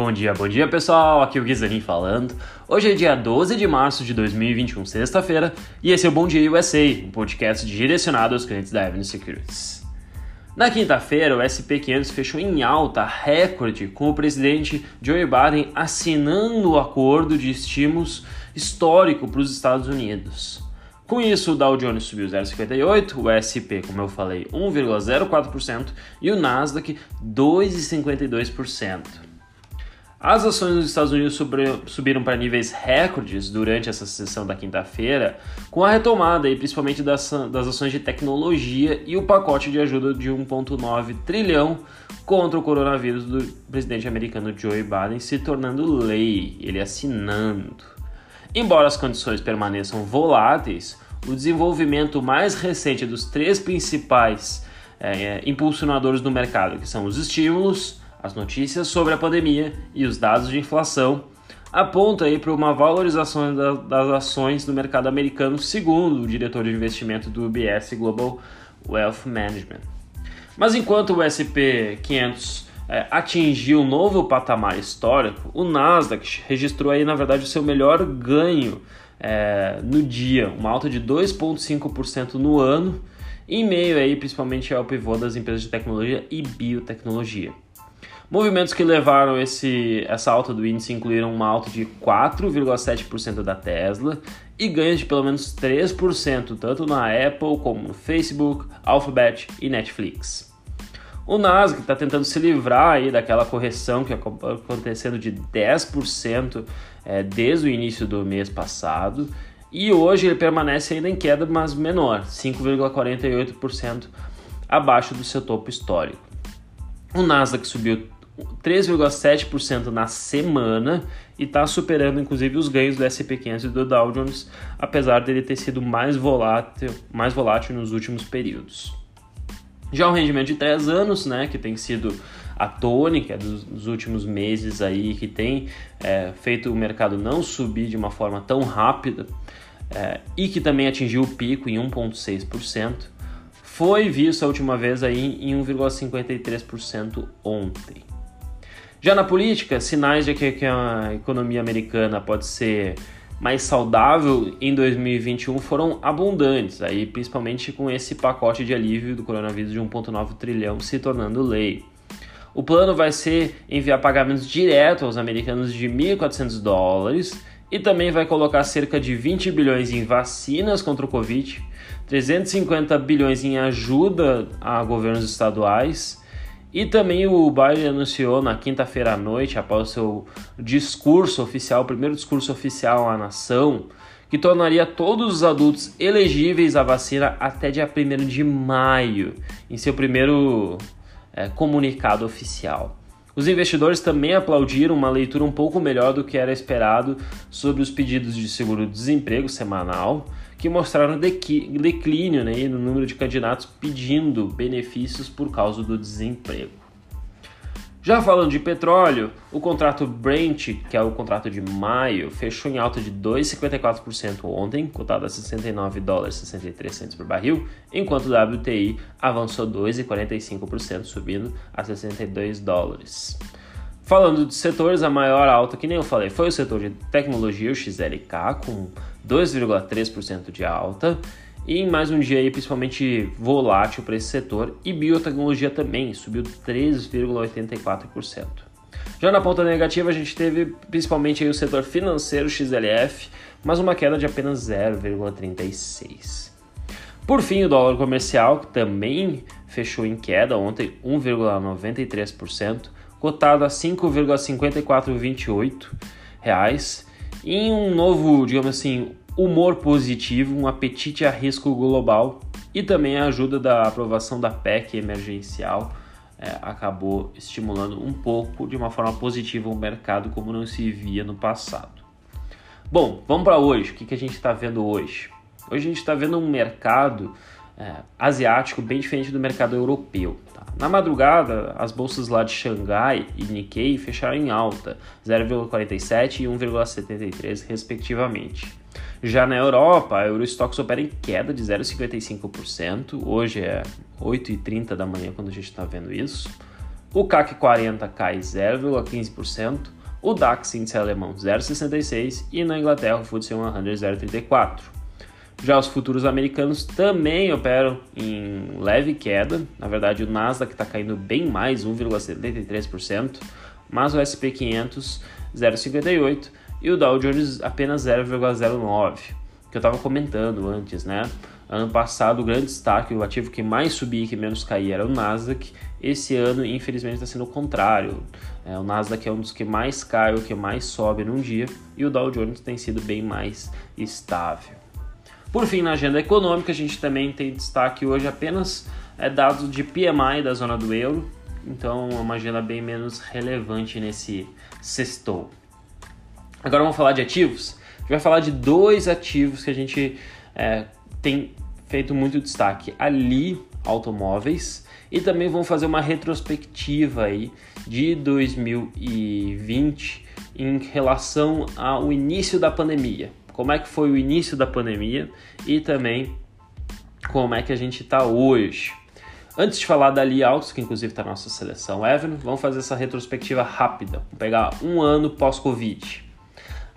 Bom dia, bom dia pessoal, aqui é o Guizanin falando. Hoje é dia 12 de março de 2021, sexta-feira, e esse é o Bom Dia USA, um podcast direcionado aos clientes da Avenue Securities. Na quinta-feira, o SP500 fechou em alta recorde com o presidente Joe Biden assinando o acordo de estímulos histórico para os Estados Unidos. Com isso, o Dow Jones subiu 0,58%, o SP, como eu falei, 1,04% e o Nasdaq 2,52%. As ações nos Estados Unidos subiram para níveis recordes durante essa sessão da quinta-feira, com a retomada, principalmente das, das ações de tecnologia e o pacote de ajuda de 1,9 trilhão contra o coronavírus do presidente americano Joe Biden se tornando lei, ele assinando. Embora as condições permaneçam voláteis, o desenvolvimento mais recente dos três principais é, impulsionadores do mercado, que são os estímulos, as notícias sobre a pandemia e os dados de inflação aponta aí para uma valorização da, das ações do mercado americano, segundo o diretor de investimento do UBS Global Wealth Management. Mas enquanto o SP 500 é, atingiu um novo patamar histórico, o Nasdaq registrou aí na verdade o seu melhor ganho é, no dia, uma alta de 2,5% no ano, em meio aí principalmente ao pivô das empresas de tecnologia e biotecnologia. Movimentos que levaram esse, essa alta do índice incluíram uma alta de 4,7% da Tesla e ganhos de pelo menos 3%, tanto na Apple como no Facebook, Alphabet e Netflix. O Nasdaq está tentando se livrar aí daquela correção que acabou acontecendo de 10% é, desde o início do mês passado e hoje ele permanece ainda em queda, mas menor, 5,48% abaixo do seu topo histórico. O Nasdaq subiu 3,7% na semana e está superando inclusive os ganhos do S&P 500 e do Dow Jones, apesar dele ter sido mais volátil, mais volátil nos últimos períodos. Já o rendimento de 3 anos, né, que tem sido a tônica dos, dos últimos meses aí, que tem é, feito o mercado não subir de uma forma tão rápida é, e que também atingiu o pico em 1,6%, foi visto a última vez aí em 1,53% ontem. Já na política, sinais de que a economia americana pode ser mais saudável em 2021 foram abundantes, aí principalmente com esse pacote de alívio do coronavírus de 1,9 trilhão se tornando lei. O plano vai ser enviar pagamentos direto aos americanos de 1.400 dólares e também vai colocar cerca de 20 bilhões em vacinas contra o Covid, 350 bilhões em ajuda a governos estaduais e também o Biden anunciou na quinta-feira à noite, após o seu discurso oficial, o primeiro discurso oficial à nação, que tornaria todos os adultos elegíveis à vacina até dia 1 de maio, em seu primeiro é, comunicado oficial. Os investidores também aplaudiram uma leitura um pouco melhor do que era esperado sobre os pedidos de seguro-desemprego semanal, que mostraram declínio né, no número de candidatos pedindo benefícios por causa do desemprego. Já falando de petróleo, o contrato Brent, que é o contrato de maio, fechou em alta de 2,54% ontem, cotado a 69 dólares 63 por barril, enquanto o WTI avançou 2,45%, subindo a 62 dólares. Falando de setores, a maior alta, que nem eu falei, foi o setor de tecnologia, o XLK, com 2,3% de alta. E em mais um dia aí, principalmente volátil para esse setor. E biotecnologia também subiu 3,84%. Já na ponta negativa, a gente teve principalmente aí o setor financeiro XLF, mas uma queda de apenas 0,36%. Por fim, o dólar comercial, que também fechou em queda ontem, 1,93%, cotado a 5,5428 reais, em um novo, digamos assim, humor positivo, um apetite a risco global e também a ajuda da aprovação da PEC emergencial é, acabou estimulando um pouco de uma forma positiva o mercado como não se via no passado. Bom, vamos para hoje. O que, que a gente está vendo hoje? Hoje a gente está vendo um mercado é, asiático bem diferente do mercado europeu. Tá? Na madrugada, as bolsas lá de Xangai e Nikkei fecharam em alta, 0,47 e 1,73 respectivamente. Já na Europa, a Eurostox opera em queda de 0,55%, hoje é 8h30 da manhã quando a gente está vendo isso. o CAC 40 cai 0,15%, o DAX índice alemão 0,66% e na Inglaterra o FTSE 100 0,34%. Já os futuros americanos também operam em leve queda, na verdade o Nasdaq está caindo bem mais, 1,73%, mas o SP 500 0,58% e o Dow Jones apenas 0,09%, que eu estava comentando antes, né? Ano passado, o grande destaque, o ativo que mais subia e que menos caía era o Nasdaq. Esse ano, infelizmente, está sendo o contrário. É, o Nasdaq é um dos que mais cai, o que mais sobe num dia, e o Dow Jones tem sido bem mais estável. Por fim, na agenda econômica, a gente também tem destaque hoje apenas é, dados de PMI da zona do euro, então é uma agenda bem menos relevante nesse sextou. Agora vamos falar de ativos. A gente vai falar de dois ativos que a gente é, tem feito muito destaque. Ali, automóveis, e também vamos fazer uma retrospectiva aí de 2020 em relação ao início da pandemia. Como é que foi o início da pandemia e também como é que a gente está hoje. Antes de falar da Ali Autos, que inclusive está na nossa seleção Evan, vamos fazer essa retrospectiva rápida. Vamos pegar um ano pós-Covid.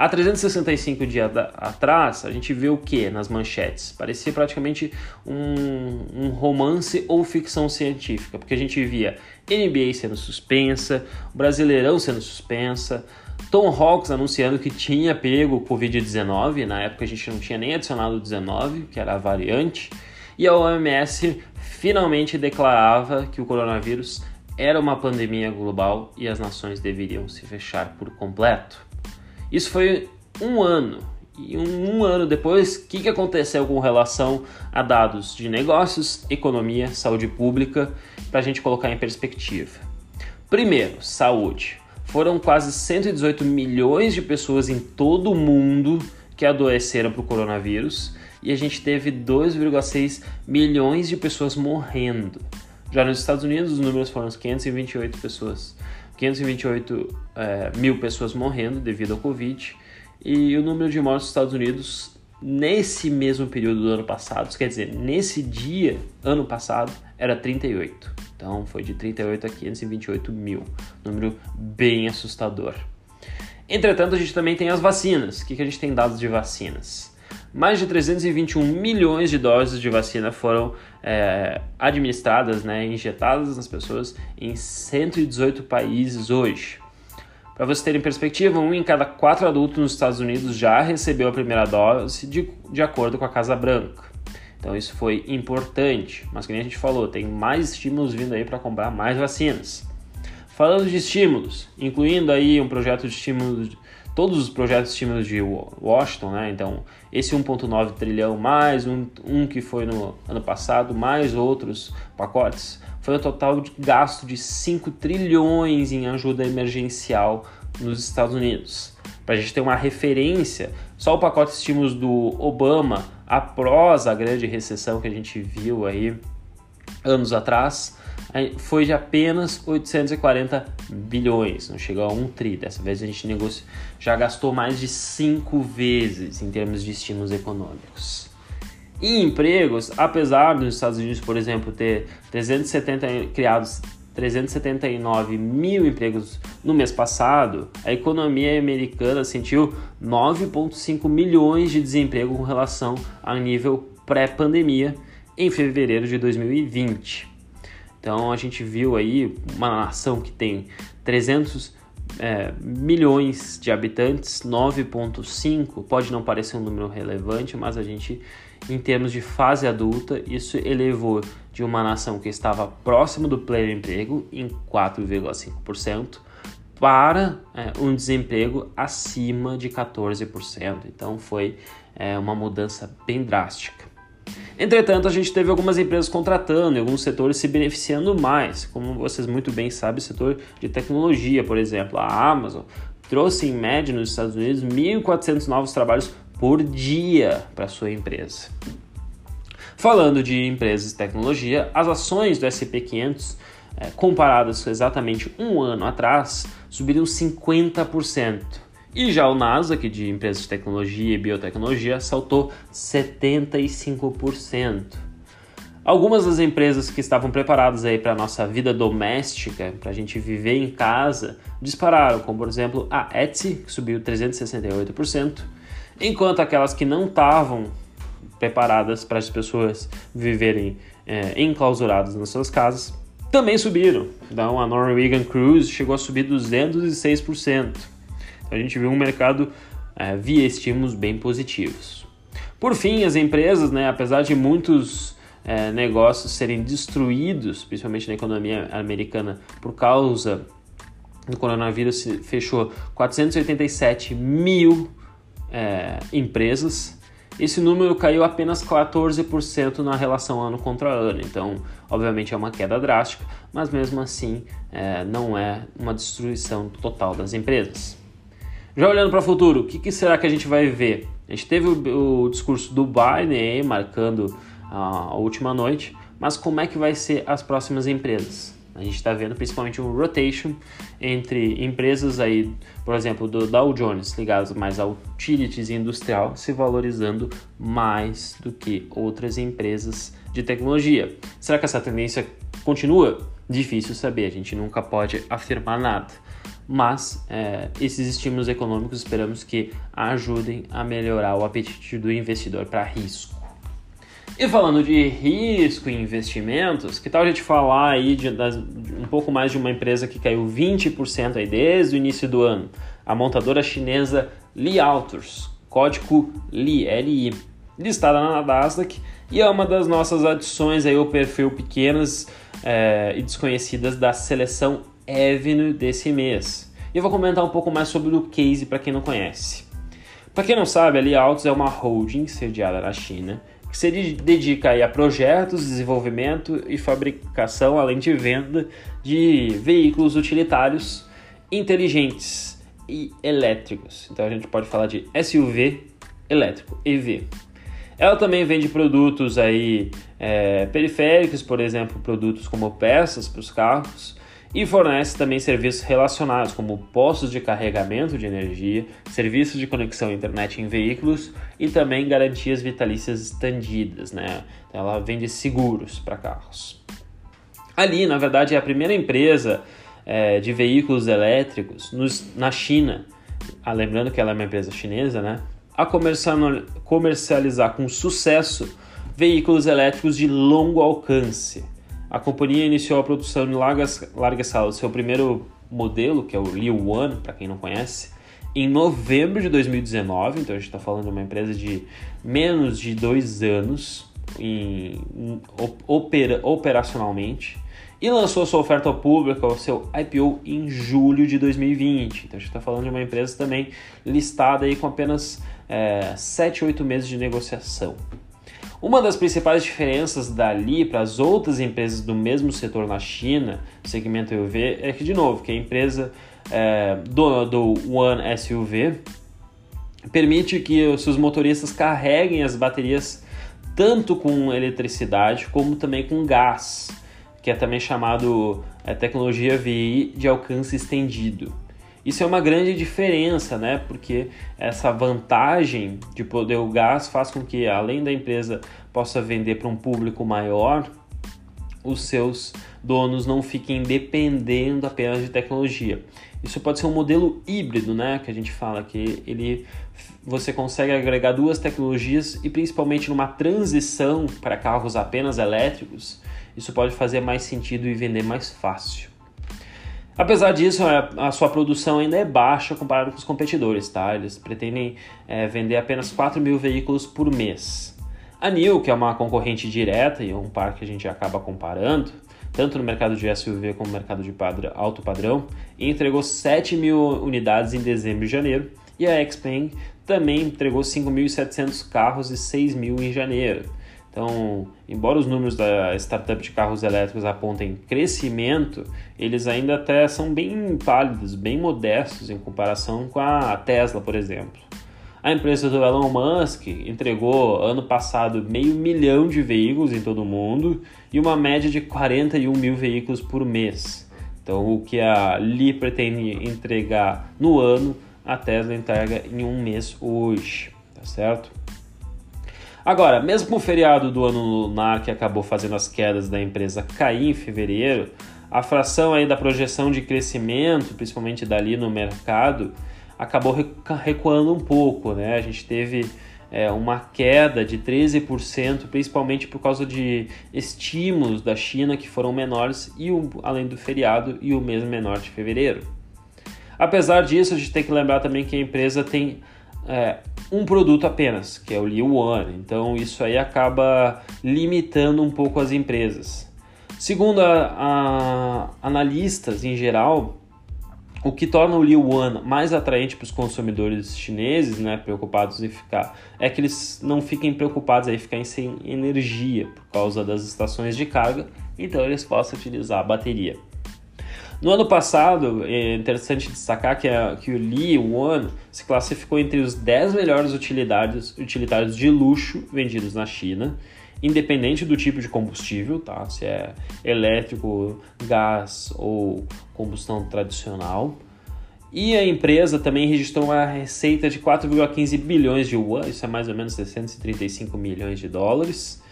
Há 365 dias atrás, a gente vê o que nas manchetes? Parecia praticamente um, um, romance ou ficção científica, porque a gente via NBA sendo suspensa, Brasileirão sendo suspensa, Tom Hawks anunciando que tinha pego o Covid-19, na época a gente não tinha nem adicionado o 19, que era a variante, e a OMS finalmente declarava que o coronavírus era uma pandemia global e as nações deveriam se fechar por completo. Isso foi um ano. E um, um ano depois, o que, que aconteceu com relação a dados de negócios, economia, saúde pública, para a gente colocar em perspectiva? Primeiro, saúde. Foram quase 118 milhões de pessoas em todo o mundo que adoeceram para o coronavírus e a gente teve 2,6 milhões de pessoas morrendo. Já nos Estados Unidos, os números foram 528 pessoas 528 é, mil pessoas morrendo devido ao Covid e o número de mortes nos Estados Unidos nesse mesmo período do ano passado, quer dizer, nesse dia, ano passado, era 38. Então foi de 38 a 528 mil, número bem assustador. Entretanto, a gente também tem as vacinas. O que, que a gente tem dados de vacinas? Mais de 321 milhões de doses de vacina foram é, administradas, né, injetadas nas pessoas em 118 países hoje. Para vocês terem perspectiva, um em cada quatro adultos nos Estados Unidos já recebeu a primeira dose de, de acordo com a Casa Branca. Então isso foi importante, mas como a gente falou, tem mais estímulos vindo aí para comprar mais vacinas. Falando de estímulos, incluindo aí um projeto de estímulos todos os projetos tímidos de Washington, né? Então, esse 1,9 trilhão, mais um, um que foi no ano passado, mais outros pacotes, foi um total de gasto de 5 trilhões em ajuda emergencial nos Estados Unidos. Para a gente ter uma referência, só o pacote de estímulos do Obama, após a grande recessão que a gente viu aí anos atrás, foi de apenas 840 bilhões, não chegou a um tri. Dessa vez a gente negocia, já gastou mais de cinco vezes em termos de estímulos econômicos. E empregos, apesar dos Estados Unidos, por exemplo, ter 370 criados 379 mil empregos no mês passado, a economia americana sentiu 9,5 milhões de desemprego com relação ao nível pré-pandemia em fevereiro de 2020. Então a gente viu aí uma nação que tem 300 é, milhões de habitantes, 9,5 pode não parecer um número relevante, mas a gente, em termos de fase adulta, isso elevou de uma nação que estava próximo do pleno emprego, em 4,5%, para é, um desemprego acima de 14%. Então foi é, uma mudança bem drástica. Entretanto, a gente teve algumas empresas contratando e alguns setores se beneficiando mais, como vocês muito bem sabem, o setor de tecnologia, por exemplo, a Amazon trouxe em média nos Estados Unidos 1.400 novos trabalhos por dia para sua empresa. Falando de empresas de tecnologia, as ações do S&P 500 é, comparadas exatamente um ano atrás subiram 50%. E já o Nasdaq, de empresas de tecnologia e biotecnologia, saltou 75%. Algumas das empresas que estavam preparadas aí para a nossa vida doméstica, para a gente viver em casa, dispararam, como por exemplo a Etsy, que subiu 368%, enquanto aquelas que não estavam preparadas para as pessoas viverem é, enclausuradas nas suas casas também subiram. Então a Norwegian Cruise chegou a subir 206%. A gente viu um mercado é, via estímulos bem positivos. Por fim, as empresas, né, apesar de muitos é, negócios serem destruídos, principalmente na economia americana, por causa do coronavírus, fechou 487 mil é, empresas. Esse número caiu apenas 14% na relação ano contra ano, então, obviamente, é uma queda drástica, mas mesmo assim é, não é uma destruição total das empresas. Já olhando para o futuro, o que, que, será que a gente vai ver? A gente teve o, o discurso do Biden marcando a última noite, mas como é que vai ser as próximas empresas? A gente está vendo principalmente um rotation entre empresas aí, por exemplo, do Dow Jones ligadas mais a utilities industrial se valorizando mais do que outras empresas de tecnologia. Será que essa tendência continua? Difícil saber, a gente nunca pode afirmar nada. Mas é, esses estímulos econômicos esperamos que ajudem a melhorar o apetite do investidor para risco. E falando de risco e investimentos, que tal a gente falar aí de, de, um pouco mais de uma empresa que caiu 20% aí desde o início do ano? A montadora chinesa Li Autos, código LI, LI, listada na Nasdaq e é uma das nossas adições aí ao perfil pequenas é, e desconhecidas da seleção Avenue desse mês. E eu vou comentar um pouco mais sobre o case para quem não conhece. Para quem não sabe, a Li Autos é uma holding sediada na China que se dedica a projetos, desenvolvimento e fabricação, além de venda de veículos utilitários inteligentes e elétricos. Então a gente pode falar de SUV elétrico, EV. Ela também vende produtos aí é, periféricos, por exemplo, produtos como peças para os carros, e fornece também serviços relacionados, como postos de carregamento de energia, serviços de conexão à internet em veículos e também garantias vitalícias estendidas. Né? Então, ela vende seguros para carros. Ali, na verdade, é a primeira empresa é, de veículos elétricos nos, na China, ah, lembrando que ela é uma empresa chinesa, né? a comercializar com sucesso veículos elétricos de longo alcance a companhia iniciou a produção em larga, larga escala do seu primeiro modelo, que é o Liu One, para quem não conhece, em novembro de 2019. Então a gente está falando de uma empresa de menos de dois anos em, opera, operacionalmente e lançou sua oferta ao público, o seu IPO, em julho de 2020. Então a gente está falando de uma empresa também listada aí com apenas é, 7, 8 meses de negociação. Uma das principais diferenças dali para as outras empresas do mesmo setor na China, segmento UV, é que, de novo, que a empresa é, do, do One SUV permite que os seus motoristas carreguem as baterias tanto com eletricidade como também com gás, que é também chamado é, tecnologia VI de alcance estendido. Isso é uma grande diferença, né? Porque essa vantagem de poder o gás faz com que, além da empresa possa vender para um público maior, os seus donos não fiquem dependendo apenas de tecnologia. Isso pode ser um modelo híbrido, né? Que a gente fala que ele você consegue agregar duas tecnologias e principalmente numa transição para carros apenas elétricos, isso pode fazer mais sentido e vender mais fácil. Apesar disso, é, a sua produção ainda é baixa comparado com os competidores, tá? Eles pretendem é, vender apenas 4 mil veículos por mês. A NIO, que é uma concorrente direta e um par que a gente acaba comparando, tanto no mercado de SUV como no mercado de alto padrão, entregou 7 mil unidades em dezembro e janeiro, e a Xpeng também entregou 5.700 carros e 6 mil em janeiro. Então, embora os números da startup de carros elétricos apontem crescimento, eles ainda até são bem pálidos, bem modestos em comparação com a Tesla, por exemplo. A empresa do Elon Musk entregou ano passado meio milhão de veículos em todo o mundo e uma média de 41 mil veículos por mês. Então, o que a Li pretende entregar no ano, a Tesla entrega em um mês hoje, tá certo? Agora, mesmo com o feriado do ano lunar que acabou fazendo as quedas da empresa cair em fevereiro, a fração aí da projeção de crescimento, principalmente dali no mercado, acabou recuando um pouco, né? A gente teve é, uma queda de 13%, principalmente por causa de estímulos da China que foram menores, e o, além do feriado e o mês menor de fevereiro. Apesar disso, a gente tem que lembrar também que a empresa tem é, um produto apenas, que é o Li One. Então isso aí acaba limitando um pouco as empresas. Segundo a, a analistas em geral, o que torna o Liu One mais atraente para os consumidores chineses, né, preocupados em ficar, é que eles não fiquem preocupados em ficar sem energia por causa das estações de carga, então eles possam utilizar a bateria. No ano passado, é interessante destacar que, a, que o Li One se classificou entre os 10 melhores utilitários, utilitários de luxo vendidos na China independente do tipo de combustível, tá? Se é elétrico, gás ou combustão tradicional. E a empresa também registrou uma receita de 4,15 bilhões de yuan, isso é mais ou menos 635 milhões de dólares,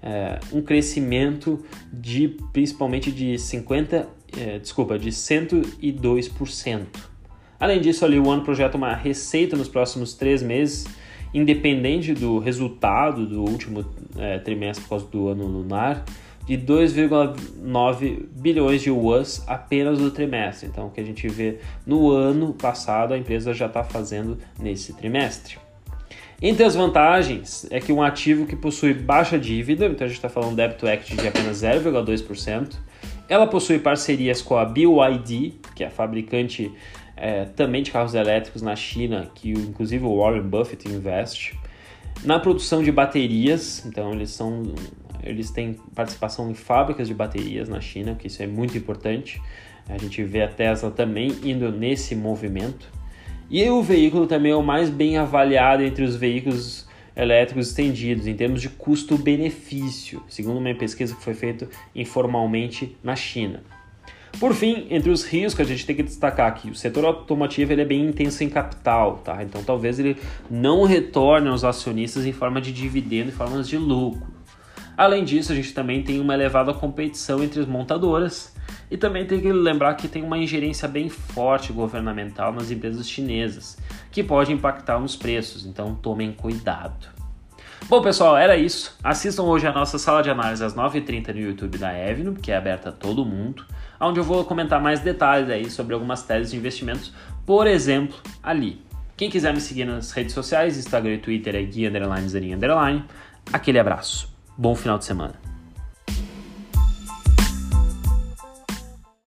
é, um crescimento de principalmente de 50, é, desculpa, de 102%. Além disso, a Li One projeta uma receita nos próximos três meses independente do resultado do último é, trimestre por causa do ano lunar, de 2,9 bilhões de yuans apenas no trimestre. Então, o que a gente vê no ano passado, a empresa já está fazendo nesse trimestre. Entre as vantagens é que um ativo que possui baixa dívida, então a gente está falando débito equity de apenas 0,2%, ela possui parcerias com a BYD, que é a fabricante é, também de carros elétricos na China, que inclusive o Warren Buffett investe. Na produção de baterias, então eles são eles têm participação em fábricas de baterias na China, que isso é muito importante. A gente vê a Tesla também indo nesse movimento. E o veículo também é o mais bem avaliado entre os veículos elétricos estendidos em termos de custo-benefício, segundo uma pesquisa que foi feita informalmente na China. Por fim, entre os riscos, a gente tem que destacar que o setor automotivo ele é bem intenso em capital, tá? Então talvez ele não retorne aos acionistas em forma de dividendo, em formas de lucro. Além disso, a gente também tem uma elevada competição entre as montadoras e também tem que lembrar que tem uma ingerência bem forte governamental nas empresas chinesas, que pode impactar nos preços, então tomem cuidado. Bom, pessoal, era isso. Assistam hoje a nossa sala de análise às 9h30 no YouTube da Evno, que é aberta a todo mundo, onde eu vou comentar mais detalhes aí sobre algumas teses de investimentos, por exemplo, ali. Quem quiser me seguir nas redes sociais, Instagram e Twitter é guia underline, underline. Aquele abraço. Bom final de semana.